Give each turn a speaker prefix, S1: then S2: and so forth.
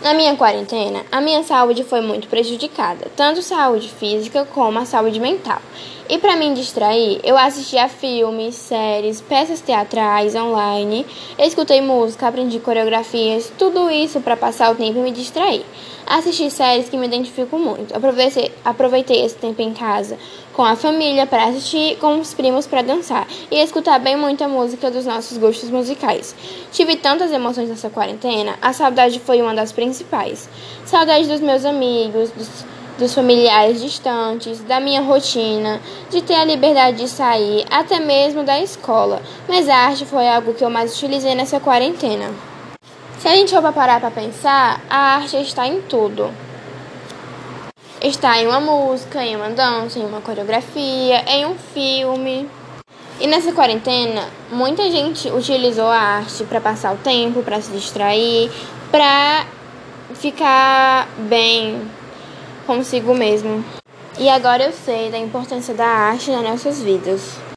S1: Na minha quarentena, a minha saúde foi muito prejudicada, tanto saúde física como a saúde mental. E para me distrair, eu assistia filmes, séries, peças teatrais online, escutei música, aprendi coreografias, tudo isso para passar o tempo e me distrair. Assisti séries que me identifico muito. Aproveitei, aproveitei esse tempo em casa com a família para assistir, com os primos para dançar e escutar bem muita música dos nossos gostos musicais. Tive tantas emoções nessa quarentena, a saudade foi uma das principais. Saudade dos meus amigos, dos dos familiares distantes, da minha rotina, de ter a liberdade de sair, até mesmo da escola. Mas a arte foi algo que eu mais utilizei nessa quarentena. Se a gente for parar para pensar, a arte está em tudo. Está em uma música, em uma dança, em uma coreografia, em um filme. E nessa quarentena, muita gente utilizou a arte para passar o tempo, para se distrair, para ficar bem, consigo mesmo. E agora eu sei da importância da arte nas nossas vidas.